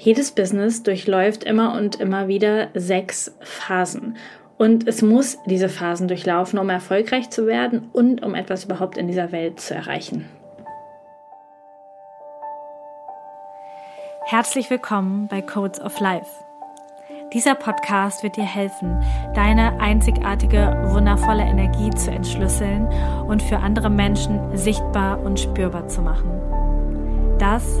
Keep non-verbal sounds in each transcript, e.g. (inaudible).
Jedes Business durchläuft immer und immer wieder sechs Phasen. Und es muss diese Phasen durchlaufen, um erfolgreich zu werden und um etwas überhaupt in dieser Welt zu erreichen. Herzlich willkommen bei Codes of Life. Dieser Podcast wird dir helfen, deine einzigartige, wundervolle Energie zu entschlüsseln und für andere Menschen sichtbar und spürbar zu machen. Das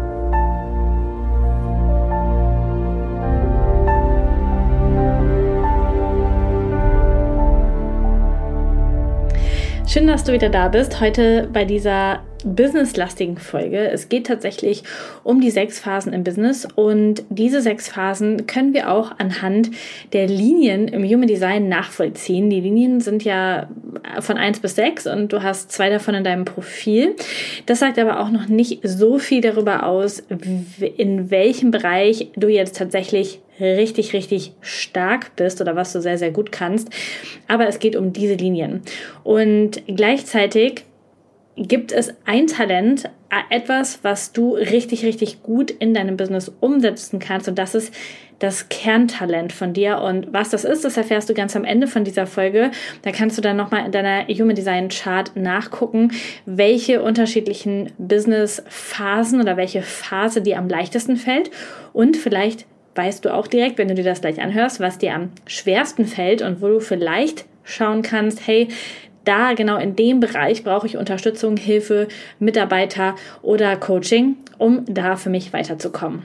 Schön, dass du wieder da bist. Heute bei dieser businesslastigen Folge. Es geht tatsächlich um die sechs Phasen im Business und diese sechs Phasen können wir auch anhand der Linien im Human Design nachvollziehen. Die Linien sind ja von eins bis sechs und du hast zwei davon in deinem Profil. Das sagt aber auch noch nicht so viel darüber aus, in welchem Bereich du jetzt tatsächlich richtig, richtig stark bist oder was du sehr, sehr gut kannst. Aber es geht um diese Linien. Und gleichzeitig gibt es ein Talent, etwas, was du richtig, richtig gut in deinem Business umsetzen kannst. Und das ist das Kerntalent von dir. Und was das ist, das erfährst du ganz am Ende von dieser Folge. Da kannst du dann nochmal in deiner Human Design Chart nachgucken, welche unterschiedlichen Business-Phasen oder welche Phase dir am leichtesten fällt. Und vielleicht weißt du auch direkt, wenn du dir das gleich anhörst, was dir am schwersten fällt und wo du vielleicht schauen kannst, hey, da genau in dem Bereich brauche ich Unterstützung, Hilfe, Mitarbeiter oder Coaching, um da für mich weiterzukommen.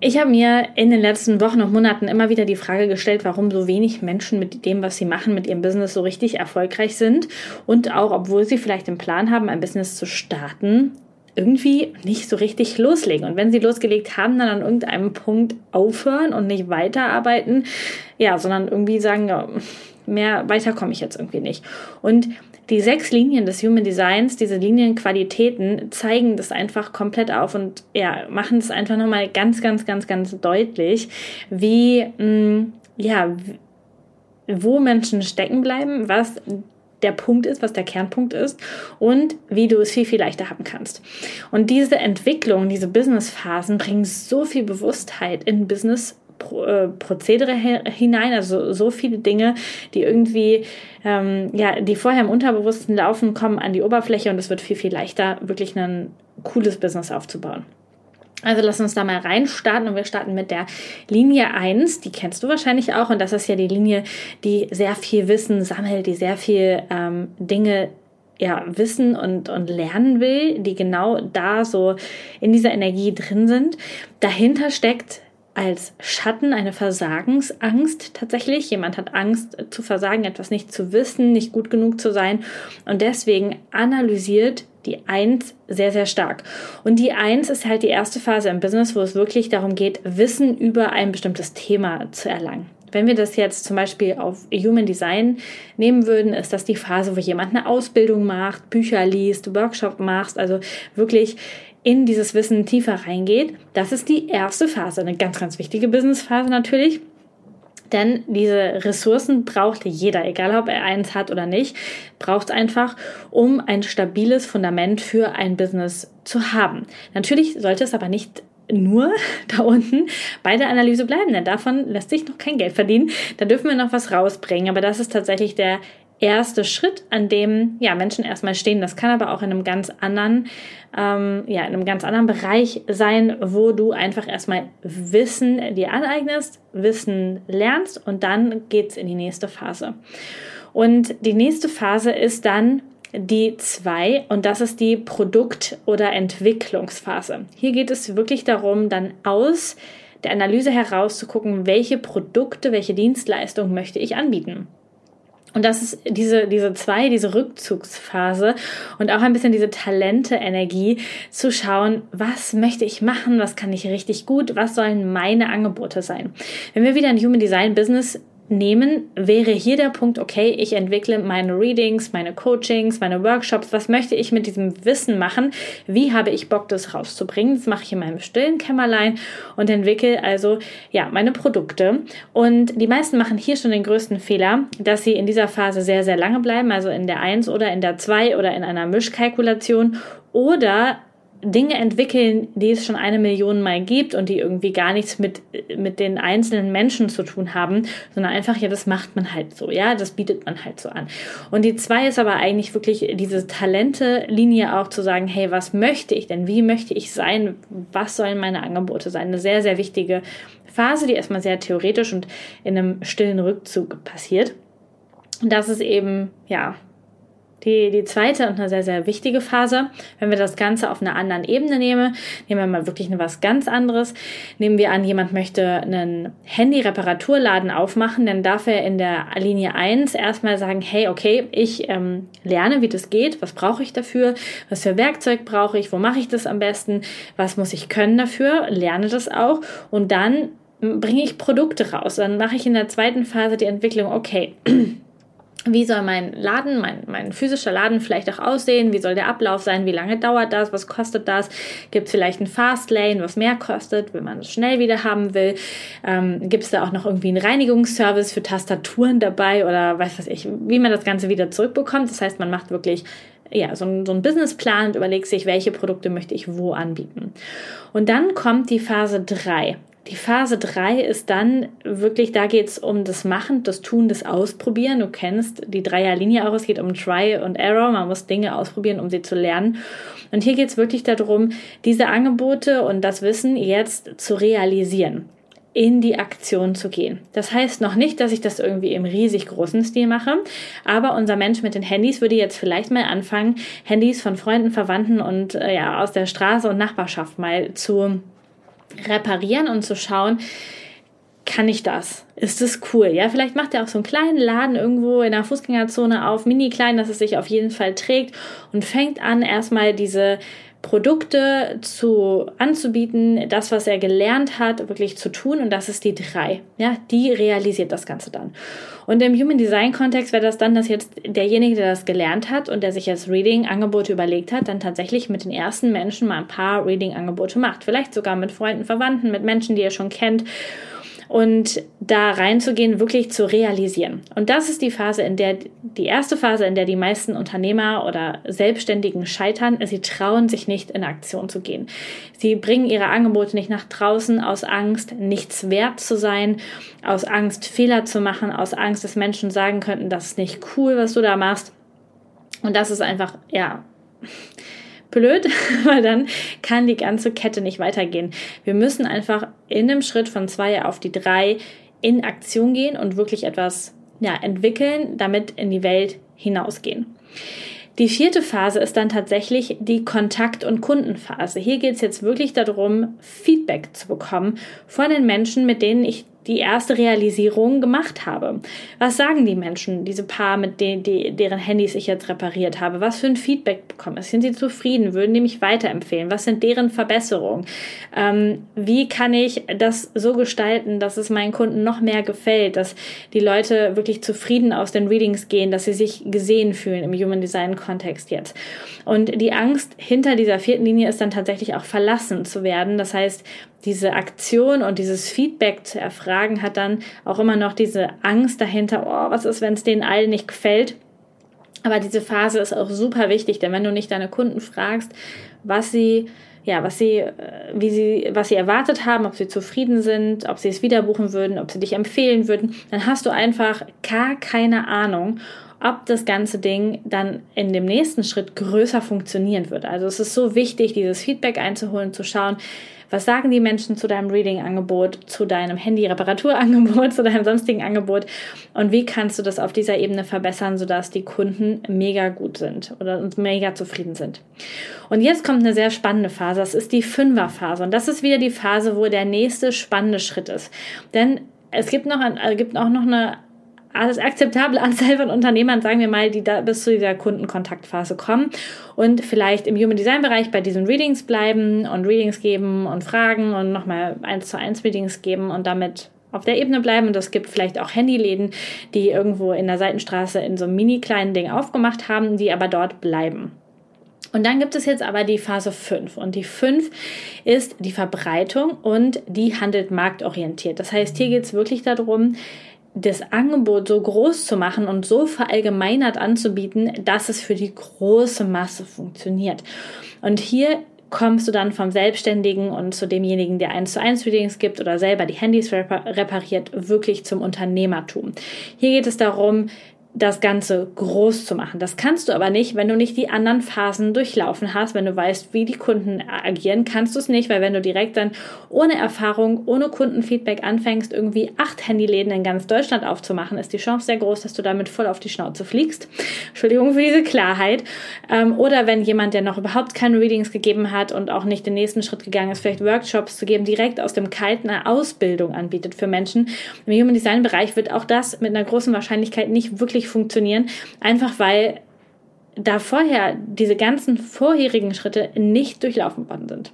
Ich habe mir in den letzten Wochen und Monaten immer wieder die Frage gestellt, warum so wenig Menschen mit dem, was sie machen, mit ihrem Business so richtig erfolgreich sind und auch, obwohl sie vielleicht den Plan haben, ein Business zu starten, irgendwie nicht so richtig loslegen. Und wenn sie losgelegt haben, dann an irgendeinem Punkt aufhören und nicht weiterarbeiten, ja, sondern irgendwie sagen, ja, mehr weiter komme ich jetzt irgendwie nicht. Und die sechs Linien des Human Designs, diese Linienqualitäten, zeigen das einfach komplett auf und ja, machen es einfach nochmal ganz, ganz, ganz, ganz deutlich, wie, mh, mm, ja, wo Menschen stecken bleiben, was der Punkt ist, was der Kernpunkt ist und wie du es viel, viel leichter haben kannst. Und diese Entwicklung, diese Business-Phasen bringen so viel Bewusstheit in Business äh, Prozedere hinein, also so viele Dinge, die irgendwie, ähm, ja, die vorher im Unterbewussten laufen, kommen an die Oberfläche und es wird viel, viel leichter, wirklich ein cooles Business aufzubauen. Also lass uns da mal reinstarten und wir starten mit der Linie 1, die kennst du wahrscheinlich auch und das ist ja die Linie, die sehr viel Wissen sammelt, die sehr viel ähm, Dinge ja, wissen und, und lernen will, die genau da so in dieser Energie drin sind. Dahinter steckt als Schatten eine Versagensangst tatsächlich. Jemand hat Angst zu versagen, etwas nicht zu wissen, nicht gut genug zu sein und deswegen analysiert die Eins sehr, sehr stark. Und die Eins ist halt die erste Phase im Business, wo es wirklich darum geht, Wissen über ein bestimmtes Thema zu erlangen. Wenn wir das jetzt zum Beispiel auf Human Design nehmen würden, ist das die Phase, wo jemand eine Ausbildung macht, Bücher liest, Workshop macht, also wirklich in dieses Wissen tiefer reingeht. Das ist die erste Phase, eine ganz, ganz wichtige Business-Phase natürlich. Denn diese Ressourcen braucht jeder, egal ob er eins hat oder nicht, braucht einfach, um ein stabiles Fundament für ein Business zu haben. Natürlich sollte es aber nicht nur (laughs) da unten bei der Analyse bleiben, denn davon lässt sich noch kein Geld verdienen. Da dürfen wir noch was rausbringen, aber das ist tatsächlich der erste Schritt, an dem ja Menschen erstmal stehen. Das kann aber auch in einem ganz anderen, ähm, ja, in einem ganz anderen Bereich sein, wo du einfach erstmal Wissen dir aneignest, Wissen lernst und dann geht's in die nächste Phase. Und die nächste Phase ist dann die zwei und das ist die Produkt- oder Entwicklungsphase. Hier geht es wirklich darum, dann aus der Analyse herauszugucken, welche Produkte, welche Dienstleistungen möchte ich anbieten. Und das ist diese, diese zwei, diese Rückzugsphase und auch ein bisschen diese Talente-Energie zu schauen, was möchte ich machen, was kann ich richtig gut, was sollen meine Angebote sein. Wenn wir wieder in Human Design Business nehmen, wäre hier der Punkt, okay, ich entwickle meine Readings, meine Coachings, meine Workshops, was möchte ich mit diesem Wissen machen, wie habe ich Bock, das rauszubringen, das mache ich in meinem stillen Kämmerlein und entwickle also, ja, meine Produkte. Und die meisten machen hier schon den größten Fehler, dass sie in dieser Phase sehr, sehr lange bleiben, also in der 1 oder in der 2 oder in einer Mischkalkulation oder Dinge entwickeln, die es schon eine Million Mal gibt und die irgendwie gar nichts mit, mit den einzelnen Menschen zu tun haben, sondern einfach, ja, das macht man halt so, ja, das bietet man halt so an. Und die zwei ist aber eigentlich wirklich diese Talente-Linie auch zu sagen, hey, was möchte ich denn? Wie möchte ich sein? Was sollen meine Angebote sein? Eine sehr, sehr wichtige Phase, die erstmal sehr theoretisch und in einem stillen Rückzug passiert. Und das ist eben, ja, die, die zweite und eine sehr, sehr wichtige Phase, wenn wir das Ganze auf einer anderen Ebene nehmen, nehmen wir mal wirklich was ganz anderes. Nehmen wir an, jemand möchte einen Handy-Reparaturladen aufmachen, dann darf er in der Linie 1 erstmal sagen, hey, okay, ich ähm, lerne, wie das geht, was brauche ich dafür, was für Werkzeug brauche ich, wo mache ich das am besten, was muss ich können dafür, lerne das auch und dann bringe ich Produkte raus. Dann mache ich in der zweiten Phase die Entwicklung, okay, (clears throat) wie soll mein Laden, mein, mein physischer Laden vielleicht auch aussehen? Wie soll der Ablauf sein? Wie lange dauert das? Was kostet das? Gibt es vielleicht ein Fastlane, was mehr kostet, wenn man es schnell wieder haben will? Ähm, Gibt es da auch noch irgendwie einen Reinigungsservice für Tastaturen dabei oder weiß was ich, wie man das Ganze wieder zurückbekommt? Das heißt, man macht wirklich ja, so, ein, so ein Businessplan und überlegt sich, welche Produkte möchte ich wo anbieten. Und dann kommt die Phase 3. Die Phase 3 ist dann wirklich, da geht es um das Machen, das Tun, das Ausprobieren. Du kennst die Dreierlinie auch, es geht um Try und Error. Man muss Dinge ausprobieren, um sie zu lernen. Und hier geht es wirklich darum, diese Angebote und das Wissen jetzt zu realisieren in die Aktion zu gehen. Das heißt noch nicht, dass ich das irgendwie im riesig großen Stil mache, aber unser Mensch mit den Handys würde jetzt vielleicht mal anfangen, Handys von Freunden, Verwandten und äh, ja aus der Straße und Nachbarschaft mal zu reparieren und zu schauen, kann ich das? Ist das cool? Ja, vielleicht macht er auch so einen kleinen Laden irgendwo in der Fußgängerzone auf, mini klein, dass es sich auf jeden Fall trägt und fängt an, erstmal diese Produkte zu anzubieten, das, was er gelernt hat, wirklich zu tun. Und das ist die drei. Ja, die realisiert das Ganze dann. Und im Human Design Kontext wäre das dann, dass jetzt derjenige, der das gelernt hat und der sich jetzt Reading-Angebote überlegt hat, dann tatsächlich mit den ersten Menschen mal ein paar Reading-Angebote macht. Vielleicht sogar mit Freunden, Verwandten, mit Menschen, die er schon kennt und da reinzugehen, wirklich zu realisieren. Und das ist die Phase, in der, die erste Phase, in der die meisten Unternehmer oder Selbstständigen scheitern. Sie trauen sich nicht in Aktion zu gehen. Sie bringen ihre Angebote nicht nach draußen aus Angst, nichts wert zu sein, aus Angst, Fehler zu machen, aus Angst, dass Menschen sagen könnten, das ist nicht cool, was du da machst. Und das ist einfach, ja, blöd, (laughs) weil dann kann die ganze Kette nicht weitergehen. Wir müssen einfach in einem Schritt von zwei auf die drei in Aktion gehen und wirklich etwas ja, entwickeln, damit in die Welt hinausgehen. Die vierte Phase ist dann tatsächlich die Kontakt- und Kundenphase. Hier geht es jetzt wirklich darum, Feedback zu bekommen von den Menschen, mit denen ich die erste Realisierung gemacht habe. Was sagen die Menschen, diese Paar, mit denen, die, deren Handys ich jetzt repariert habe? Was für ein Feedback bekomme ich? Sind sie zufrieden? Würden die mich weiterempfehlen? Was sind deren Verbesserungen? Ähm, wie kann ich das so gestalten, dass es meinen Kunden noch mehr gefällt, dass die Leute wirklich zufrieden aus den Readings gehen, dass sie sich gesehen fühlen im Human Design Kontext jetzt? Und die Angst hinter dieser vierten Linie ist dann tatsächlich auch verlassen zu werden. Das heißt, diese Aktion und dieses Feedback zu erfragen, hat dann auch immer noch diese Angst dahinter, oh, was ist, wenn es denen allen nicht gefällt. Aber diese Phase ist auch super wichtig, denn wenn du nicht deine Kunden fragst, was sie ja, was sie, äh, wie sie, was sie erwartet haben, ob sie zufrieden sind, ob sie es wieder buchen würden, ob sie dich empfehlen würden, dann hast du einfach gar keine Ahnung, ob das ganze Ding dann in dem nächsten Schritt größer funktionieren wird. Also es ist so wichtig, dieses Feedback einzuholen, zu schauen, was sagen die Menschen zu deinem Reading-Angebot, zu deinem Handy-Reparaturangebot, (laughs) zu deinem sonstigen Angebot? Und wie kannst du das auf dieser Ebene verbessern, sodass die Kunden mega gut sind oder mega zufrieden sind? Und jetzt kommt eine sehr spannende Phase. Das ist die Fünfer-Phase. Und das ist wieder die Phase, wo der nächste spannende Schritt ist. Denn es gibt noch, ein, äh, gibt auch noch eine als akzeptable Anzahl von Unternehmern, sagen wir mal, die da bis zu dieser Kundenkontaktphase kommen und vielleicht im Human Design Bereich bei diesen Readings bleiben und Readings geben und fragen und nochmal eins zu eins Readings geben und damit auf der Ebene bleiben und es gibt vielleicht auch Handyläden, die irgendwo in der Seitenstraße in so einem mini kleinen Ding aufgemacht haben, die aber dort bleiben. Und dann gibt es jetzt aber die Phase 5. Und die 5 ist die Verbreitung und die handelt marktorientiert. Das heißt, hier geht es wirklich darum, das Angebot so groß zu machen und so verallgemeinert anzubieten, dass es für die große Masse funktioniert. Und hier kommst du dann vom Selbstständigen und zu demjenigen, der eins zu eins Readings gibt oder selber die Handys repariert, wirklich zum Unternehmertum. Hier geht es darum, das Ganze groß zu machen. Das kannst du aber nicht, wenn du nicht die anderen Phasen durchlaufen hast. Wenn du weißt, wie die Kunden agieren, kannst du es nicht, weil wenn du direkt dann ohne Erfahrung, ohne Kundenfeedback anfängst, irgendwie acht Handyläden in ganz Deutschland aufzumachen, ist die Chance sehr groß, dass du damit voll auf die Schnauze fliegst. Entschuldigung für diese Klarheit. Ähm, oder wenn jemand, der noch überhaupt keine Readings gegeben hat und auch nicht den nächsten Schritt gegangen ist, vielleicht Workshops zu geben, direkt aus dem Kalten eine Ausbildung anbietet für Menschen. Im Human Design Bereich wird auch das mit einer großen Wahrscheinlichkeit nicht wirklich funktionieren, einfach weil da vorher diese ganzen vorherigen Schritte nicht durchlaufen worden sind.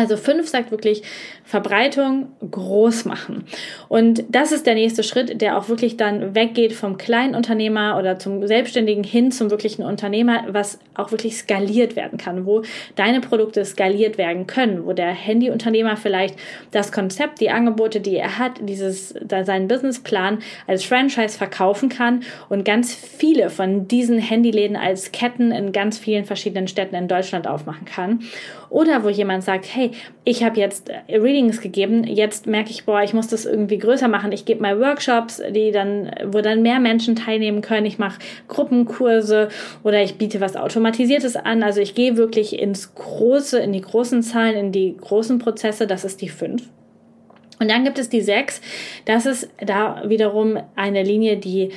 Also fünf sagt wirklich Verbreitung groß machen. Und das ist der nächste Schritt, der auch wirklich dann weggeht vom kleinen Unternehmer oder zum Selbstständigen hin zum wirklichen Unternehmer, was auch wirklich skaliert werden kann, wo deine Produkte skaliert werden können, wo der Handyunternehmer vielleicht das Konzept, die Angebote, die er hat, dieses, seinen Businessplan als Franchise verkaufen kann und ganz viele von diesen Handyläden als Ketten in ganz vielen verschiedenen Städten in Deutschland aufmachen kann. Oder wo jemand sagt, hey, ich habe jetzt Readings gegeben, jetzt merke ich, boah, ich muss das irgendwie größer machen. Ich gebe mal Workshops, die dann, wo dann mehr Menschen teilnehmen können. Ich mache Gruppenkurse oder ich biete was Automatisiertes an. Also ich gehe wirklich ins Große, in die großen Zahlen, in die großen Prozesse. Das ist die fünf. Und dann gibt es die sechs. Das ist da wiederum eine Linie, die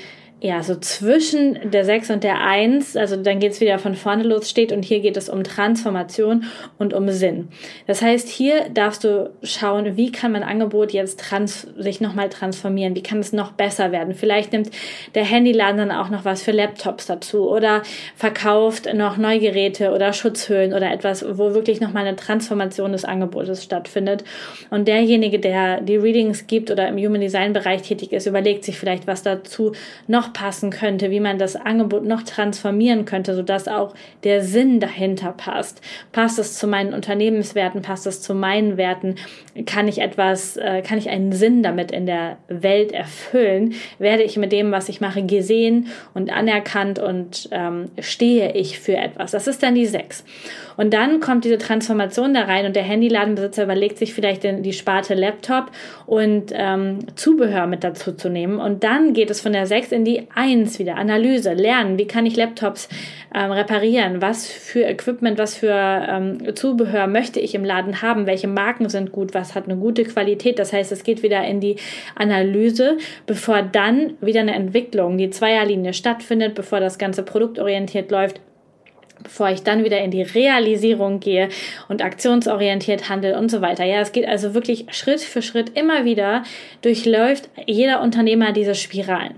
ja, so zwischen der 6 und der 1, also dann geht es wieder von vorne los, steht und hier geht es um Transformation und um Sinn. Das heißt, hier darfst du schauen, wie kann mein Angebot jetzt trans sich nochmal transformieren, wie kann es noch besser werden. Vielleicht nimmt der Handyladen dann auch noch was für Laptops dazu oder verkauft noch Neugeräte oder Schutzhüllen oder etwas, wo wirklich nochmal eine Transformation des Angebotes stattfindet. Und derjenige, der die Readings gibt oder im Human Design Bereich tätig ist, überlegt sich vielleicht, was dazu noch passen könnte, wie man das Angebot noch transformieren könnte, sodass auch der Sinn dahinter passt. Passt es zu meinen Unternehmenswerten, passt es zu meinen Werten? Kann ich etwas, äh, kann ich einen Sinn damit in der Welt erfüllen? Werde ich mit dem, was ich mache, gesehen und anerkannt und ähm, stehe ich für etwas? Das ist dann die sechs. Und dann kommt diese Transformation da rein und der Handyladenbesitzer überlegt sich vielleicht den, die Sparte Laptop und ähm, Zubehör mit dazu zu nehmen. Und dann geht es von der 6 in die 1 wieder. Analyse, lernen, wie kann ich Laptops ähm, reparieren, was für Equipment, was für ähm, Zubehör möchte ich im Laden haben, welche Marken sind gut, was hat eine gute Qualität. Das heißt, es geht wieder in die Analyse, bevor dann wieder eine Entwicklung, die Zweierlinie stattfindet, bevor das Ganze produktorientiert läuft bevor ich dann wieder in die Realisierung gehe und aktionsorientiert handel und so weiter. Ja, es geht also wirklich Schritt für Schritt immer wieder durchläuft jeder Unternehmer diese Spiralen.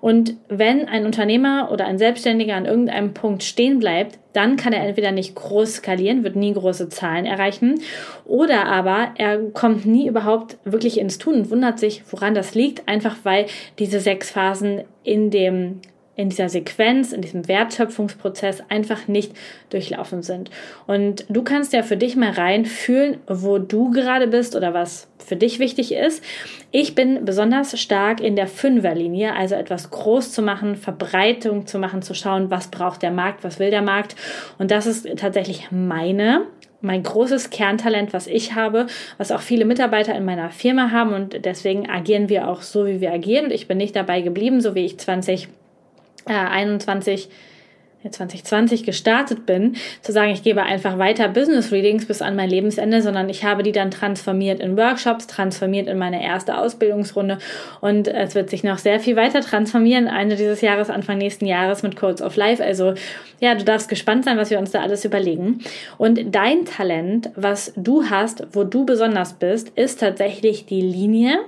Und wenn ein Unternehmer oder ein Selbstständiger an irgendeinem Punkt stehen bleibt, dann kann er entweder nicht groß skalieren, wird nie große Zahlen erreichen, oder aber er kommt nie überhaupt wirklich ins Tun und wundert sich, woran das liegt, einfach weil diese sechs Phasen in dem in dieser Sequenz, in diesem Wertschöpfungsprozess einfach nicht durchlaufen sind. Und du kannst ja für dich mal reinfühlen, wo du gerade bist oder was für dich wichtig ist. Ich bin besonders stark in der Fünferlinie, also etwas groß zu machen, Verbreitung zu machen, zu schauen, was braucht der Markt, was will der Markt. Und das ist tatsächlich meine mein großes Kerntalent, was ich habe, was auch viele Mitarbeiter in meiner Firma haben und deswegen agieren wir auch so, wie wir agieren. Ich bin nicht dabei geblieben, so wie ich 20 äh, 21 2020 gestartet bin, zu sagen, ich gebe einfach weiter Business Readings bis an mein Lebensende, sondern ich habe die dann transformiert in Workshops, transformiert in meine erste Ausbildungsrunde und es wird sich noch sehr viel weiter transformieren, Ende dieses Jahres, Anfang nächsten Jahres mit Codes of Life. Also ja, du darfst gespannt sein, was wir uns da alles überlegen. Und dein Talent, was du hast, wo du besonders bist, ist tatsächlich die Linie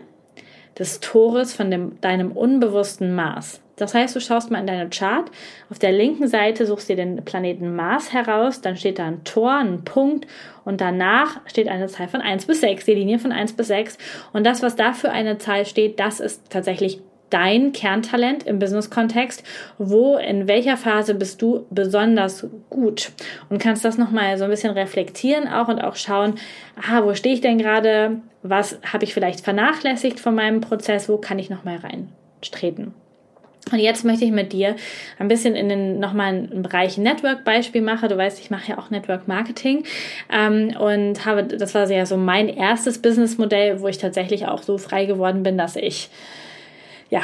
des Tores von dem, deinem unbewussten Maß. Das heißt, du schaust mal in deine Chart. Auf der linken Seite suchst du dir den Planeten Mars heraus. Dann steht da ein Tor, ein Punkt. Und danach steht eine Zahl von 1 bis 6, die Linie von 1 bis 6. Und das, was da für eine Zahl steht, das ist tatsächlich dein Kerntalent im Business-Kontext? Wo, in welcher Phase bist du besonders gut? Und kannst das nochmal so ein bisschen reflektieren auch und auch schauen, ah, wo stehe ich denn gerade? Was habe ich vielleicht vernachlässigt von meinem Prozess? Wo kann ich nochmal reintreten? Und jetzt möchte ich mit dir ein bisschen in den nochmal einen Bereich Network-Beispiel machen. Du weißt, ich mache ja auch Network Marketing ähm, und habe, das war ja so mein erstes Businessmodell, wo ich tatsächlich auch so frei geworden bin, dass ich ja,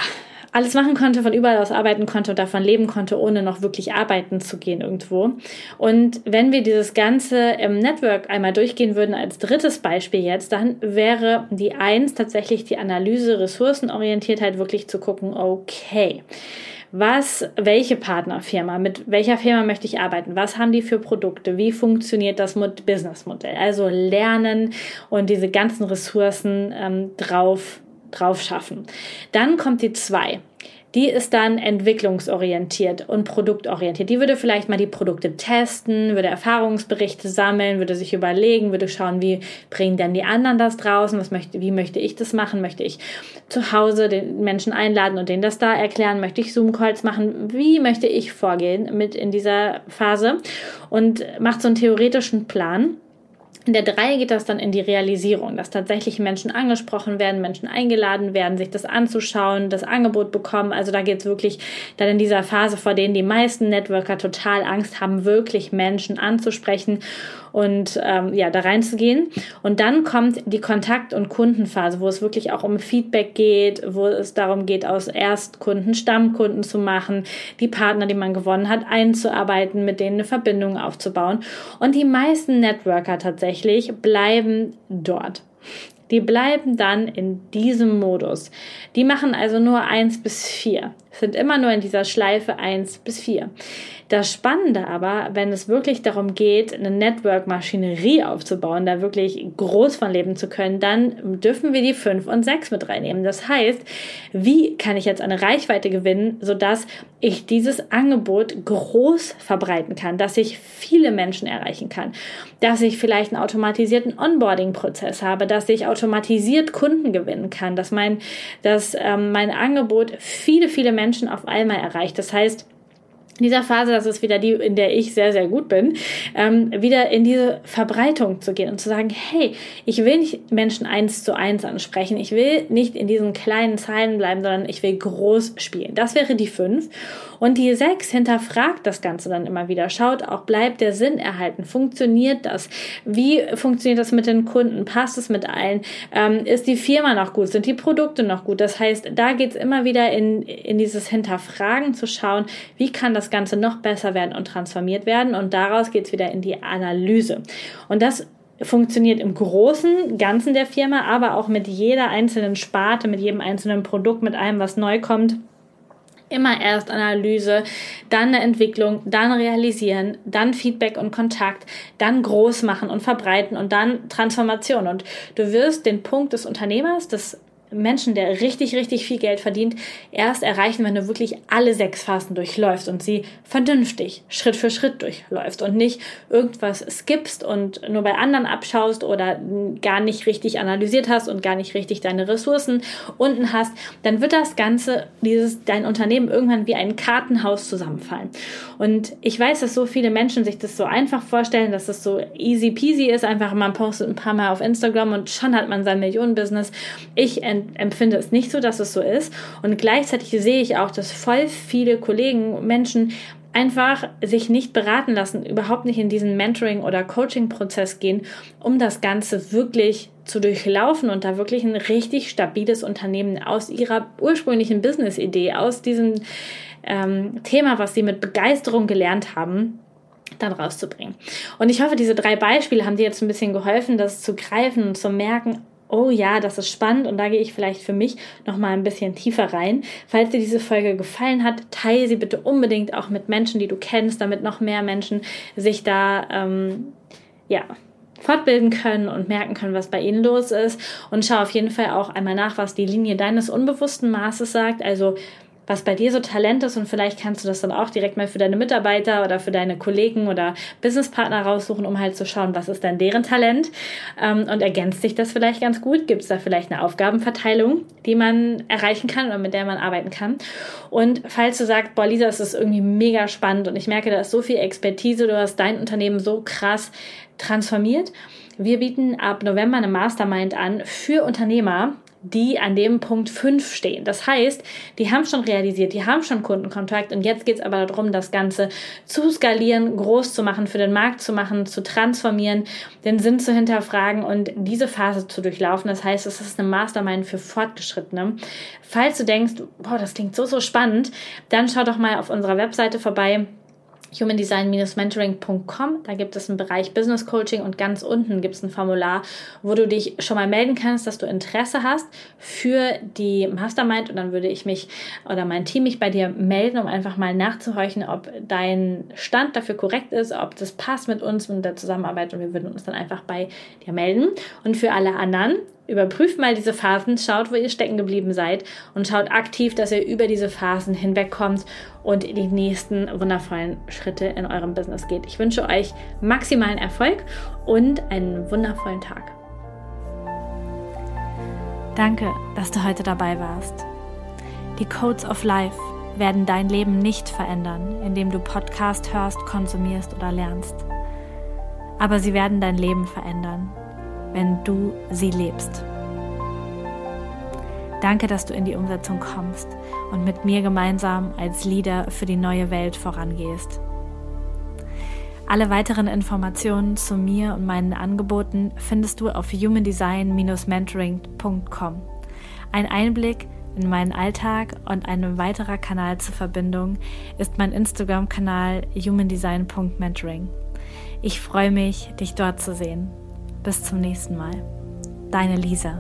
alles machen konnte, von überall aus arbeiten konnte und davon leben konnte, ohne noch wirklich arbeiten zu gehen irgendwo. Und wenn wir dieses ganze im Network einmal durchgehen würden als drittes Beispiel jetzt, dann wäre die eins tatsächlich die Analyse, Ressourcenorientiertheit, wirklich zu gucken, okay was, welche Partnerfirma, mit welcher Firma möchte ich arbeiten, was haben die für Produkte, wie funktioniert das Businessmodell. Also lernen und diese ganzen Ressourcen ähm, drauf drauf schaffen. Dann kommt die zwei. Die ist dann entwicklungsorientiert und produktorientiert. Die würde vielleicht mal die Produkte testen, würde Erfahrungsberichte sammeln, würde sich überlegen, würde schauen, wie bringen denn die anderen das draußen, was möchte, wie möchte ich das machen, möchte ich zu Hause den Menschen einladen und denen das da erklären, möchte ich Zoom-Calls machen, wie möchte ich vorgehen mit in dieser Phase und macht so einen theoretischen Plan in der 3 geht das dann in die Realisierung, dass tatsächlich Menschen angesprochen werden, Menschen eingeladen werden, sich das anzuschauen, das Angebot bekommen. Also da geht es wirklich dann in dieser Phase, vor denen die meisten Networker total Angst haben, wirklich Menschen anzusprechen und ähm, ja, da reinzugehen. Und dann kommt die Kontakt- und Kundenphase, wo es wirklich auch um Feedback geht, wo es darum geht, aus Erstkunden Stammkunden zu machen, die Partner, die man gewonnen hat, einzuarbeiten, mit denen eine Verbindung aufzubauen. Und die meisten Networker tatsächlich bleiben dort. Die bleiben dann in diesem Modus. Die machen also nur eins bis vier. Sind immer nur in dieser Schleife eins bis vier. Das Spannende aber, wenn es wirklich darum geht, eine Network-Maschinerie aufzubauen, da wirklich groß von leben zu können, dann dürfen wir die 5 und 6 mit reinnehmen. Das heißt, wie kann ich jetzt eine Reichweite gewinnen, sodass ich dieses Angebot groß verbreiten kann, dass ich viele Menschen erreichen kann, dass ich vielleicht einen automatisierten Onboarding-Prozess habe, dass ich automatisiert Kunden gewinnen kann, dass mein, dass ähm, mein Angebot viele, viele Menschen auf einmal erreicht. Das heißt, in dieser Phase, das ist wieder die, in der ich sehr, sehr gut bin, ähm, wieder in diese Verbreitung zu gehen und zu sagen, hey, ich will nicht Menschen eins zu eins ansprechen, ich will nicht in diesen kleinen Zeilen bleiben, sondern ich will groß spielen. Das wäre die fünf. Und die sechs hinterfragt das Ganze dann immer wieder, schaut auch, bleibt der Sinn erhalten, funktioniert das? Wie funktioniert das mit den Kunden? Passt es mit allen? Ähm, ist die Firma noch gut? Sind die Produkte noch gut? Das heißt, da geht's immer wieder in, in dieses Hinterfragen zu schauen, wie kann das Ganze noch besser werden und transformiert werden. Und daraus geht es wieder in die Analyse. Und das funktioniert im großen Ganzen der Firma, aber auch mit jeder einzelnen Sparte, mit jedem einzelnen Produkt, mit allem, was neu kommt. Immer erst Analyse, dann eine Entwicklung, dann realisieren, dann Feedback und Kontakt, dann groß machen und verbreiten und dann Transformation. Und du wirst den Punkt des Unternehmers, des Menschen, der richtig, richtig viel Geld verdient, erst erreichen, wenn du wirklich alle sechs Phasen durchläufst und sie vernünftig Schritt für Schritt durchläufst und nicht irgendwas skippst und nur bei anderen abschaust oder gar nicht richtig analysiert hast und gar nicht richtig deine Ressourcen unten hast, dann wird das Ganze, dieses, dein Unternehmen irgendwann wie ein Kartenhaus zusammenfallen. Und ich weiß, dass so viele Menschen sich das so einfach vorstellen, dass es so easy peasy ist, einfach man postet ein paar Mal auf Instagram und schon hat man sein Millionenbusiness. Ich empfinde es nicht so, dass es so ist. Und gleichzeitig sehe ich auch, dass voll viele Kollegen, Menschen einfach sich nicht beraten lassen, überhaupt nicht in diesen Mentoring- oder Coaching-Prozess gehen, um das Ganze wirklich zu durchlaufen und da wirklich ein richtig stabiles Unternehmen aus ihrer ursprünglichen Business-Idee, aus diesem ähm, Thema, was sie mit Begeisterung gelernt haben, dann rauszubringen. Und ich hoffe, diese drei Beispiele haben dir jetzt ein bisschen geholfen, das zu greifen und zu merken, oh ja, das ist spannend und da gehe ich vielleicht für mich noch mal ein bisschen tiefer rein. Falls dir diese Folge gefallen hat, teile sie bitte unbedingt auch mit Menschen, die du kennst, damit noch mehr Menschen sich da ähm, ja fortbilden können und merken können, was bei ihnen los ist. Und schau auf jeden Fall auch einmal nach, was die Linie deines unbewussten Maßes sagt. Also was bei dir so Talent ist und vielleicht kannst du das dann auch direkt mal für deine Mitarbeiter oder für deine Kollegen oder Businesspartner raussuchen, um halt zu schauen, was ist denn deren Talent ähm, und ergänzt sich das vielleicht ganz gut? Gibt es da vielleicht eine Aufgabenverteilung, die man erreichen kann oder mit der man arbeiten kann? Und falls du sagst, boah, Lisa, es ist irgendwie mega spannend und ich merke, da ist so viel Expertise, du hast dein Unternehmen so krass transformiert. Wir bieten ab November eine Mastermind an für Unternehmer, die an dem Punkt 5 stehen. Das heißt, die haben schon realisiert, die haben schon Kundenkontakt und jetzt geht es aber darum, das Ganze zu skalieren, groß zu machen, für den Markt zu machen, zu transformieren, den Sinn zu hinterfragen und diese Phase zu durchlaufen. Das heißt, es ist eine Mastermind für Fortgeschrittene. Falls du denkst, boah, das klingt so, so spannend, dann schau doch mal auf unserer Webseite vorbei humandesign-mentoring.com. Da gibt es einen Bereich Business Coaching und ganz unten gibt es ein Formular, wo du dich schon mal melden kannst, dass du Interesse hast für die Mastermind und dann würde ich mich oder mein Team mich bei dir melden, um einfach mal nachzuhorchen, ob dein Stand dafür korrekt ist, ob das passt mit uns und der Zusammenarbeit und wir würden uns dann einfach bei dir melden. Und für alle anderen, überprüft mal diese Phasen, schaut, wo ihr stecken geblieben seid und schaut aktiv, dass ihr über diese Phasen hinwegkommt und die nächsten wundervollen Schritte in eurem Business geht. Ich wünsche euch maximalen Erfolg und einen wundervollen Tag. Danke, dass du heute dabei warst. Die Codes of Life werden dein Leben nicht verändern, indem du Podcast hörst, konsumierst oder lernst. Aber sie werden dein Leben verändern, wenn du sie lebst. Danke, dass du in die Umsetzung kommst und mit mir gemeinsam als Leader für die neue Welt vorangehst. Alle weiteren Informationen zu mir und meinen Angeboten findest du auf humandesign-mentoring.com. Ein Einblick in meinen Alltag und ein weiterer Kanal zur Verbindung ist mein Instagram-Kanal humandesign.mentoring. Ich freue mich, dich dort zu sehen. Bis zum nächsten Mal. Deine Lisa.